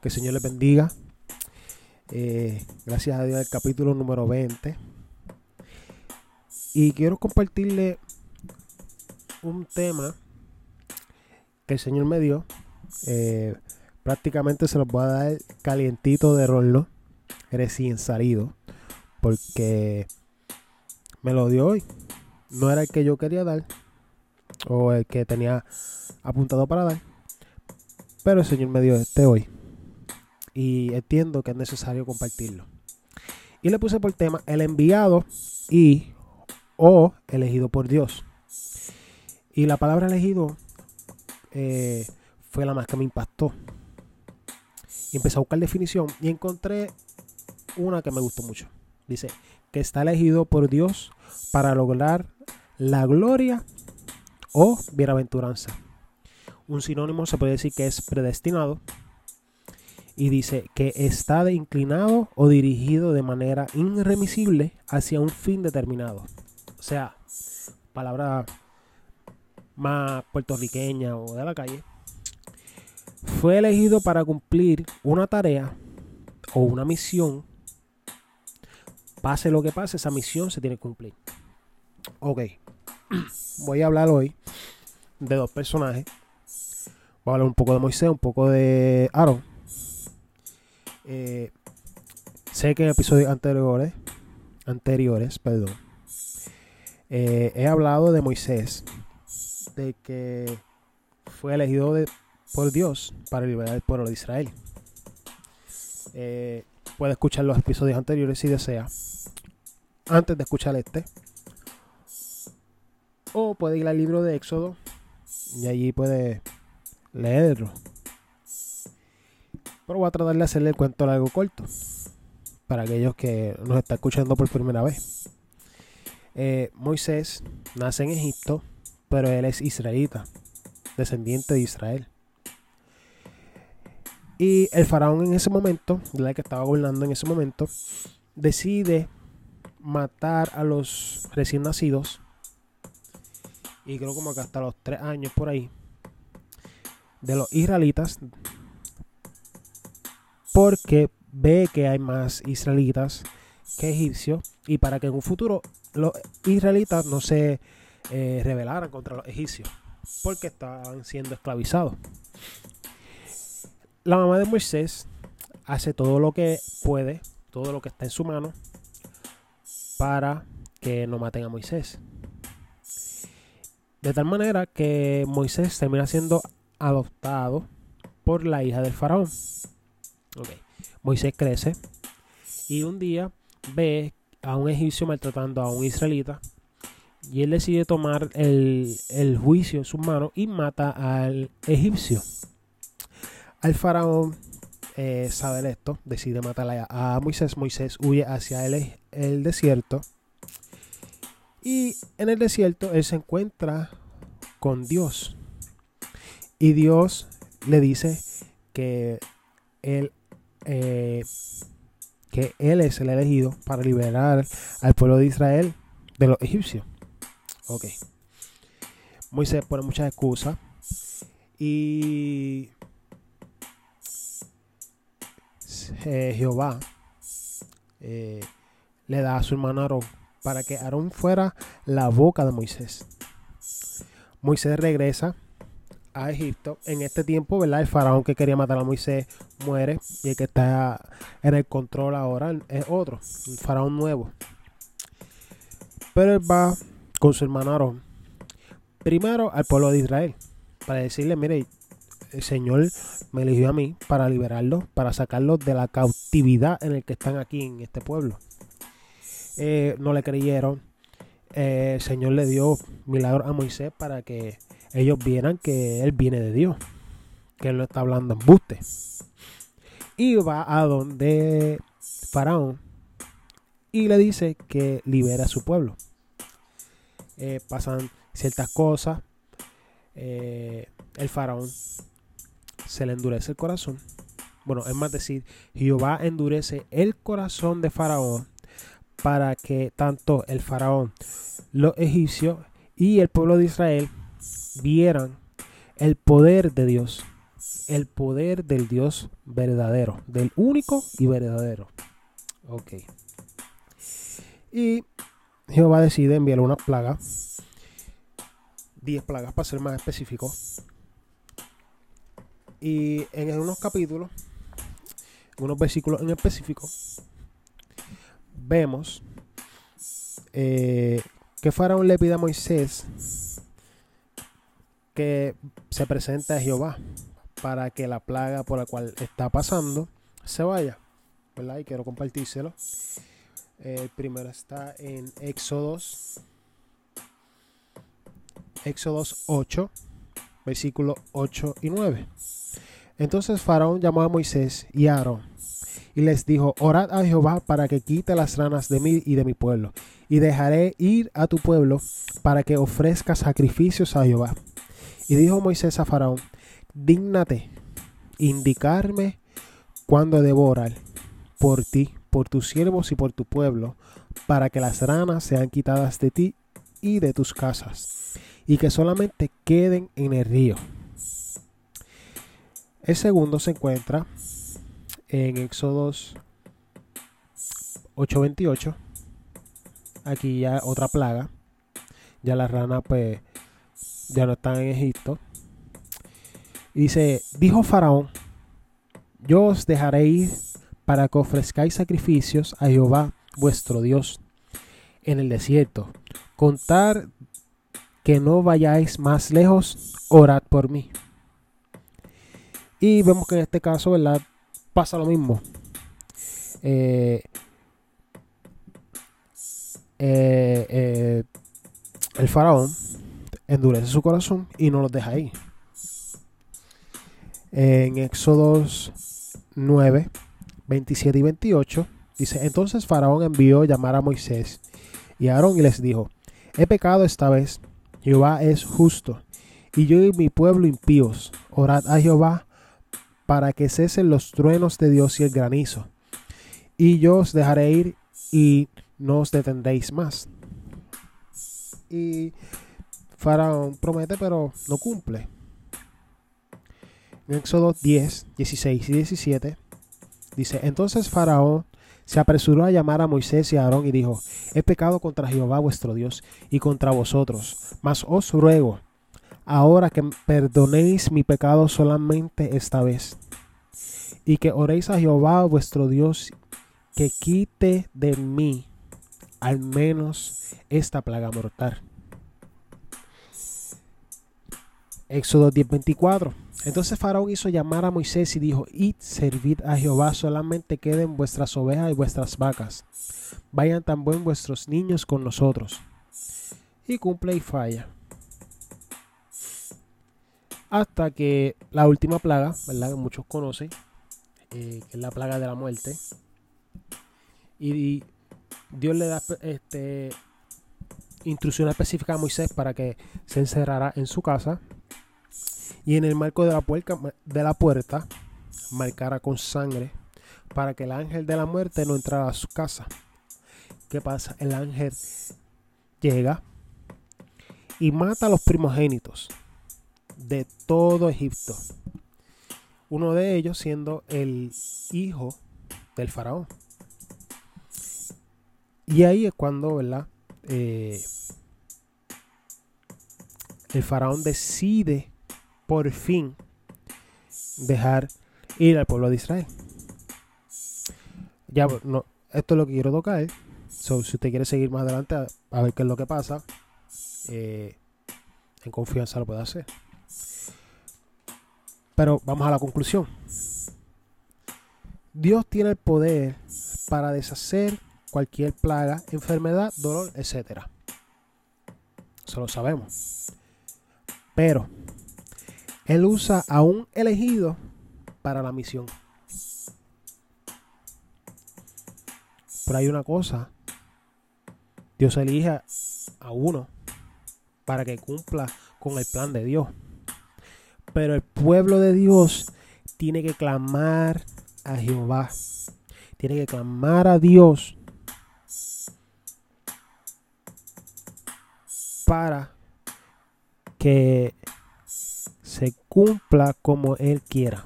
Que el Señor les bendiga. Eh, gracias a Dios, el capítulo número 20. Y quiero compartirle un tema que el Señor me dio. Eh, prácticamente se los voy a dar calientito de rollo, recién salido, porque me lo dio hoy. No era el que yo quería dar o el que tenía apuntado para dar, pero el Señor me dio este hoy y entiendo que es necesario compartirlo. Y le puse por tema el enviado y o elegido por Dios. Y la palabra elegido eh, fue la más que me impactó. Y empecé a buscar definición y encontré una que me gustó mucho. Dice que está elegido por Dios para lograr la gloria o bienaventuranza. Un sinónimo se puede decir que es predestinado. Y dice que está inclinado o dirigido de manera irremisible hacia un fin determinado. O sea, palabra más puertorriqueña o de la calle. Fue elegido para cumplir una tarea o una misión. Pase lo que pase, esa misión se tiene que cumplir. Ok. Voy a hablar hoy de dos personajes Voy a hablar un poco de Moisés, un poco de Aaron. Eh, sé que en episodios anteriores, anteriores, perdón, eh, he hablado de Moisés, de que fue elegido por Dios para liberar al pueblo de Israel. Eh, puede escuchar los episodios anteriores si desea, antes de escuchar este. O puede ir al libro de Éxodo y allí puede leerlo. Pero voy a tratar de hacerle el cuento largo corto. Para aquellos que nos están escuchando por primera vez. Eh, Moisés nace en Egipto, pero él es israelita, descendiente de Israel. Y el faraón en ese momento, la que estaba gobernando en ese momento, decide matar a los recién nacidos. Y creo como que hasta los tres años por ahí de los israelitas porque ve que hay más israelitas que egipcios y para que en un futuro los israelitas no se eh, rebelaran contra los egipcios porque estaban siendo esclavizados. La mamá de Moisés hace todo lo que puede, todo lo que está en su mano para que no maten a Moisés. De tal manera que Moisés termina siendo adoptado por la hija del faraón. Moisés crece y un día ve a un egipcio maltratando a un israelita y él decide tomar el, juicio en sus manos y mata al egipcio. Al faraón eh, sabe esto, decide matar a Moisés. Moisés huye hacia el, el desierto y en el desierto él se encuentra con Dios. Y Dios le dice que él, eh, que él es el elegido para liberar al pueblo de Israel de los egipcios. Ok. Moisés pone muchas excusas. Y eh, Jehová eh, le da a su hermano Aarón para que Aarón fuera la boca de Moisés. Moisés regresa a Egipto. En este tiempo, ¿verdad? El faraón que quería matar a Moisés muere y el que está en el control ahora es otro, un faraón nuevo. Pero él va con su hermano Aarón, primero al pueblo de Israel, para decirle, mire, el Señor me eligió a mí para liberarlos, para sacarlos de la cautividad en el que están aquí en este pueblo. Eh, no le creyeron. Eh, el Señor le dio milagros a Moisés para que ellos vieran que él viene de Dios, que él no está hablando en buste. Y va a donde Faraón y le dice que libera a su pueblo. Eh, pasan ciertas cosas. Eh, el faraón se le endurece el corazón. Bueno, es más decir, Jehová endurece el corazón de Faraón para que tanto el faraón, los egipcios y el pueblo de Israel vieran el poder de Dios el poder del Dios verdadero, del único y verdadero. Ok. Y Jehová decide enviar una plaga, 10 plagas para ser más específico. Y en unos capítulos, unos versículos en específico, vemos eh, que Faraón le pide a Moisés se presente a Jehová para que la plaga por la cual está pasando se vaya. ¿verdad? Y quiero compartírselo. El primero está en Éxodos. Éxodos 8, versículos 8 y 9. Entonces Faraón llamó a Moisés y a Aarón y les dijo, orad a Jehová para que quite las ranas de mí y de mi pueblo, y dejaré ir a tu pueblo para que ofrezca sacrificios a Jehová. Y dijo Moisés a Faraón, dígnate indicarme cuándo debo por ti, por tus siervos y por tu pueblo, para que las ranas sean quitadas de ti y de tus casas, y que solamente queden en el río. El segundo se encuentra en Éxodos 8:28. Aquí ya otra plaga. Ya las ranas pues ya no están en Egipto. Y dice, dijo Faraón, yo os dejaré ir para que ofrezcáis sacrificios a Jehová vuestro Dios en el desierto. Contar que no vayáis más lejos, orad por mí. Y vemos que en este caso, ¿verdad? Pasa lo mismo. Eh, eh, eh, el faraón endurece su corazón y no los deja ir en Éxodos 9, 27 y 28, dice, entonces Faraón envió llamar a Moisés y a Aarón y les dijo, he pecado esta vez, Jehová es justo, y yo y mi pueblo impíos, orad a Jehová para que cesen los truenos de Dios y el granizo, y yo os dejaré ir y no os detendréis más. Y Faraón promete pero no cumple. En Éxodo 10, 16 y 17 dice, entonces Faraón se apresuró a llamar a Moisés y a Aarón y dijo, he pecado contra Jehová vuestro Dios y contra vosotros, mas os ruego ahora que perdonéis mi pecado solamente esta vez, y que oréis a Jehová vuestro Dios que quite de mí al menos esta plaga mortal. Éxodo 10:24. Entonces Faraón hizo llamar a Moisés y dijo, Id, servid a Jehová, solamente queden vuestras ovejas y vuestras vacas. Vayan también vuestros niños con nosotros. Y cumple y falla. Hasta que la última plaga, ¿verdad? Que muchos conocen, eh, que es la plaga de la muerte. Y Dios le da este, instrucción específica a Moisés para que se encerrara en su casa y en el marco de la, puerta, marcara con sangre para que el ángel de la muerte no entrara a su casa. ¿Qué pasa? El ángel llega y mata a los primogénitos de todo Egipto. Uno de ellos siendo el hijo del faraón. Y ahí es cuando, ¿verdad? Eh, el faraón decide por fin dejar ir al pueblo de Israel. Ya, no, esto es lo que quiero tocar. si usted quiere seguir más adelante a, ver qué es lo que pasa, eh, en confianza lo puede hacer. Pero vamos a la conclusión. Dios tiene el poder para deshacer cualquier plaga, enfermedad, dolor, etc. Eso lo sabemos. Pero él usa a un elegido para la misión. Pero hay una cosa. Dios elige a uno para que cumpla con el plan de Dios. Pero el pueblo de Dios tiene que clamar a Jehová. Tiene que clamar a Dios para que cumpla como Él quiera.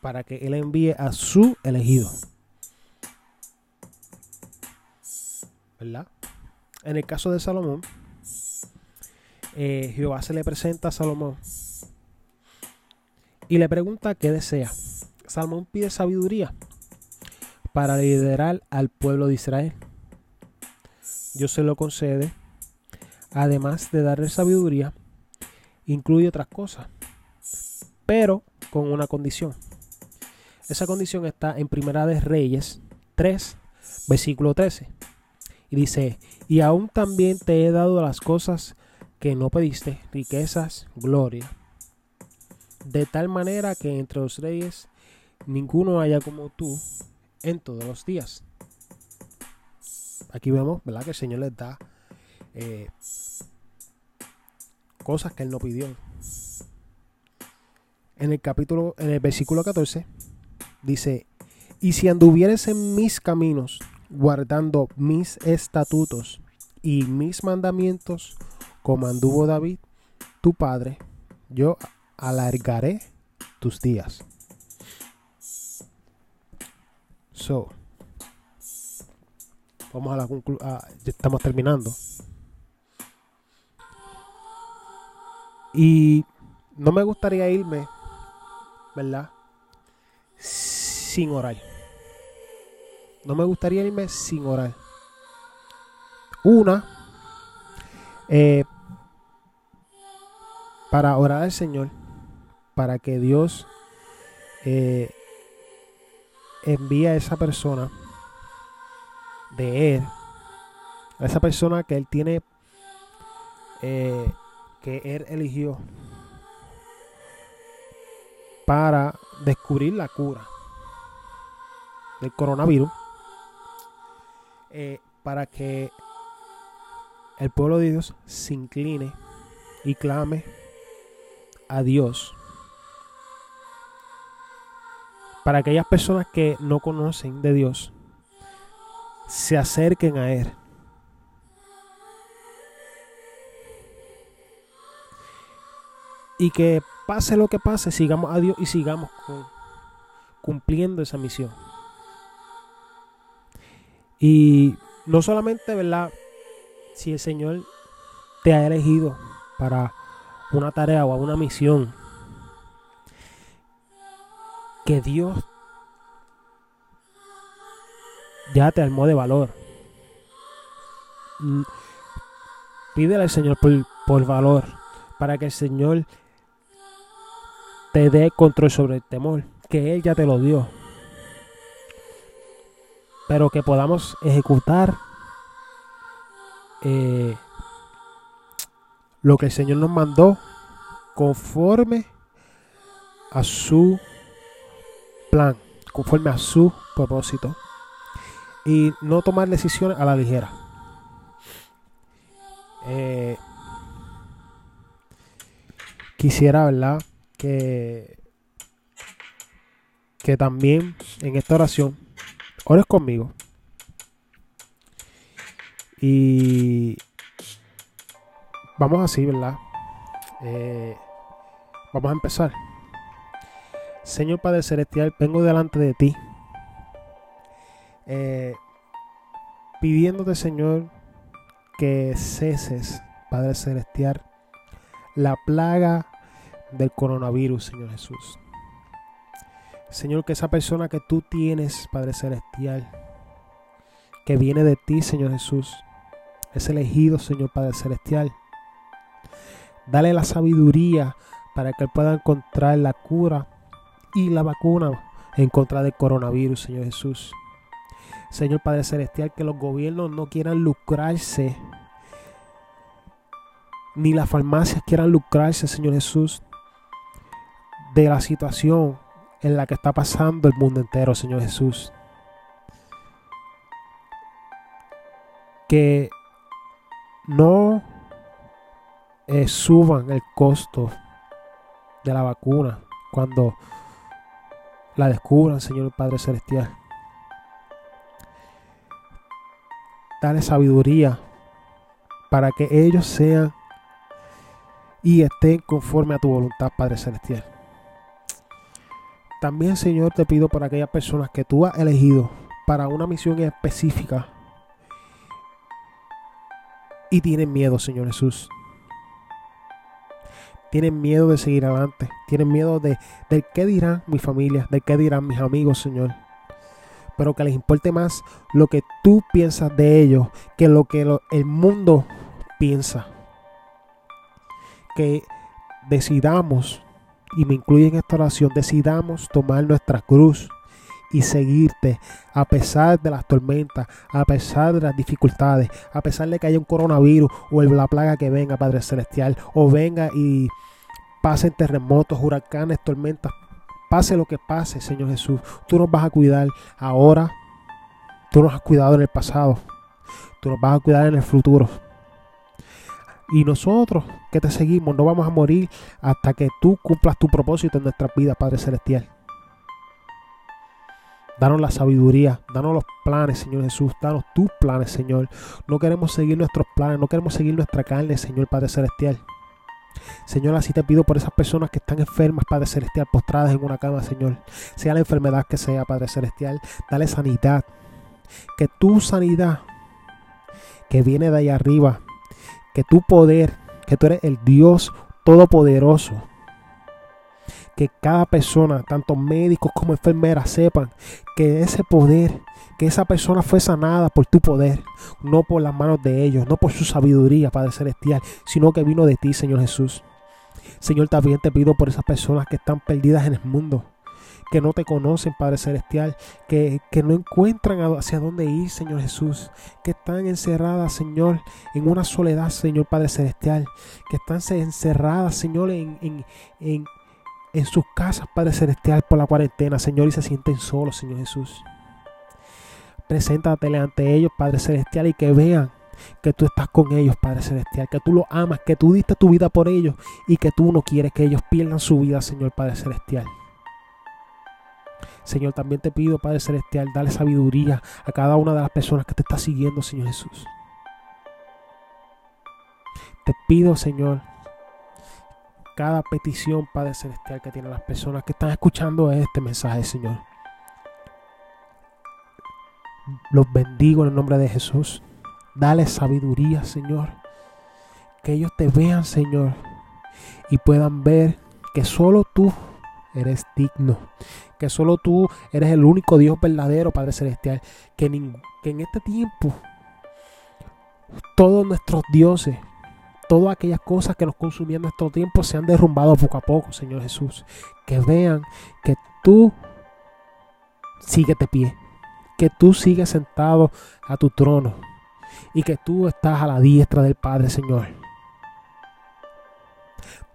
Para que Él envíe a su elegido. ¿Verdad? En el caso de Salomón, eh, Jehová se le presenta a Salomón y le pregunta qué desea. Salomón pide sabiduría para liderar al pueblo de Israel. Dios se lo concede. Además de darle sabiduría, incluye otras cosas, pero con una condición. Esa condición está en Primera de Reyes 3, versículo 13. Y dice, y aún también te he dado las cosas que no pediste, riquezas, gloria. De tal manera que entre los reyes ninguno haya como tú en todos los días. Aquí vemos, ¿verdad? Que el Señor les da eh, cosas que Él no pidió. En el capítulo, en el versículo 14, dice, y si anduvieres en mis caminos, guardando mis estatutos y mis mandamientos, como anduvo David, tu padre, yo alargaré tus días. So, vamos a la conclusión. estamos terminando. Y no me gustaría irme, ¿verdad? Sin orar. No me gustaría irme sin orar. Una, eh, para orar al Señor, para que Dios eh, envíe a esa persona de Él, a esa persona que Él tiene, eh, que Él eligió para descubrir la cura del coronavirus, eh, para que el pueblo de Dios se incline y clame a Dios para aquellas personas que no conocen de Dios se acerquen a Él. Y que pase lo que pase, sigamos a Dios y sigamos cumpliendo esa misión. Y no solamente, ¿verdad? Si el Señor te ha elegido para una tarea o una misión que Dios ya te armó de valor. Pídele al Señor por, por valor para que el Señor te dé control sobre el temor, que Él ya te lo dio. Pero que podamos ejecutar eh, lo que el Señor nos mandó conforme a su plan, conforme a su propósito. Y no tomar decisiones a la ligera. Eh, quisiera, ¿verdad? Que, que también en esta oración ores conmigo. Y Vamos así, ¿verdad? Eh, vamos a empezar. Señor Padre Celestial, vengo delante de ti. Eh, pidiéndote, Señor, que ceses, Padre Celestial, la plaga del coronavirus, Señor Jesús. Señor, que esa persona que tú tienes, Padre Celestial, que viene de ti, Señor Jesús, es elegido, Señor Padre Celestial Dale la sabiduría para que él pueda encontrar la cura y la vacuna en contra del coronavirus, Señor Jesús. Señor Padre Celestial, que los gobiernos no quieran lucrarse, ni las farmacias quieran lucrarse, Señor Jesús, de la situación en la que está pasando el mundo entero, Señor Jesús. Que no eh, suban el costo de la vacuna cuando la descubran, Señor Padre Celestial. Dale sabiduría para que ellos sean y estén conforme a tu voluntad, Padre Celestial. También, Señor, te pido por aquellas personas que tú has elegido para una misión específica y tienen miedo, Señor Jesús. Tienen miedo de seguir adelante. Tienen miedo de, del qué dirán mi familia, del qué dirán mis amigos, Señor. Pero que les importe más lo que tú piensas de ellos que lo que el mundo piensa. Que decidamos, y me incluye en esta oración, decidamos tomar nuestra cruz y seguirte a pesar de las tormentas, a pesar de las dificultades, a pesar de que haya un coronavirus o la plaga que venga, Padre Celestial, o venga y pasen terremotos, huracanes, tormentas, pase lo que pase, Señor Jesús, tú nos vas a cuidar ahora, tú nos has cuidado en el pasado, tú nos vas a cuidar en el futuro. Y nosotros que te seguimos no vamos a morir hasta que tú cumplas tu propósito en nuestra vida, Padre Celestial. Danos la sabiduría, danos los planes, Señor Jesús, danos tus planes, Señor. No queremos seguir nuestros planes, no queremos seguir nuestra carne, Señor Padre Celestial. Señor, así te pido por esas personas que están enfermas, Padre Celestial, postradas en una cama, Señor. Sea la enfermedad que sea, Padre Celestial, dale sanidad. Que tu sanidad, que viene de allá arriba, que tu poder, que tú eres el Dios todopoderoso, que cada persona, tanto médicos como enfermeras, sepan que ese poder, que esa persona fue sanada por tu poder, no por las manos de ellos, no por su sabiduría, Padre Celestial, sino que vino de ti, Señor Jesús. Señor, también te pido por esas personas que están perdidas en el mundo, que no te conocen, Padre Celestial, que, que, no encuentran hacia dónde ir, Señor Jesús, que están encerradas, Señor, en una soledad, Señor Padre Celestial, que están encerradas, Señor, en, en, en, en sus casas, Padre Celestial, por la cuarentena, Señor, y se sienten solos, Señor Jesús. Preséntatele ante ellos, Padre Celestial, y que vean que tú estás con ellos, Padre Celestial, que tú los amas, que tú diste tu vida por ellos y que tú no quieres que ellos pierdan su vida, Señor Padre Celestial. Señor, también te pido, Padre Celestial, dale sabiduría a cada una de las personas que te está siguiendo, Señor Jesús. Te pido, Señor, cada petición, Padre Celestial, que tienen las personas que están escuchando este mensaje, Señor. Los bendigo en el nombre de Jesús. Dale sabiduría, Señor. Que ellos te vean, Señor, y puedan ver que solo tú eres digno. Que solo tú eres el único Dios verdadero, Padre Celestial. Que, que en este tiempo todos nuestros dioses todas aquellas cosas que nos consumían nuestro tiempo se han derrumbado poco a poco, Señor Jesús. Que vean que tú sigues de pie, que tú sigues sentado a tu trono y que tú estás a la diestra del Padre, Señor.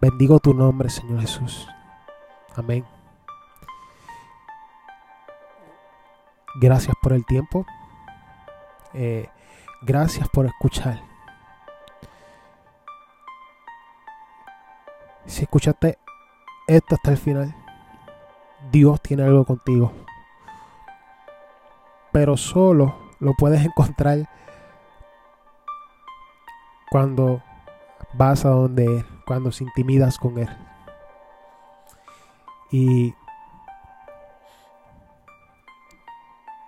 Bendigo tu nombre, Señor Jesús. Amén. Gracias por el tiempo. Eh, gracias por escuchar. Si escuchaste esto hasta el final, Dios tiene algo contigo. Pero solo lo puedes encontrar cuando vas a donde Él, cuando se intimidas con Él. Y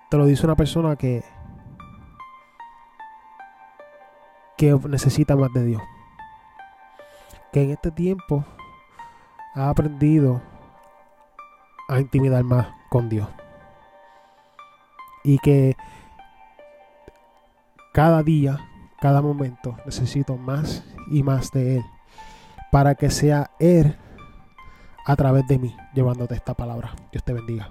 te lo dice una persona que, que necesita más de Dios que en este tiempo ha aprendido a intimidar más con Dios. Y que cada día, cada momento necesito más y más de Él para que sea Él a través de mí llevándote esta palabra. Dios te bendiga.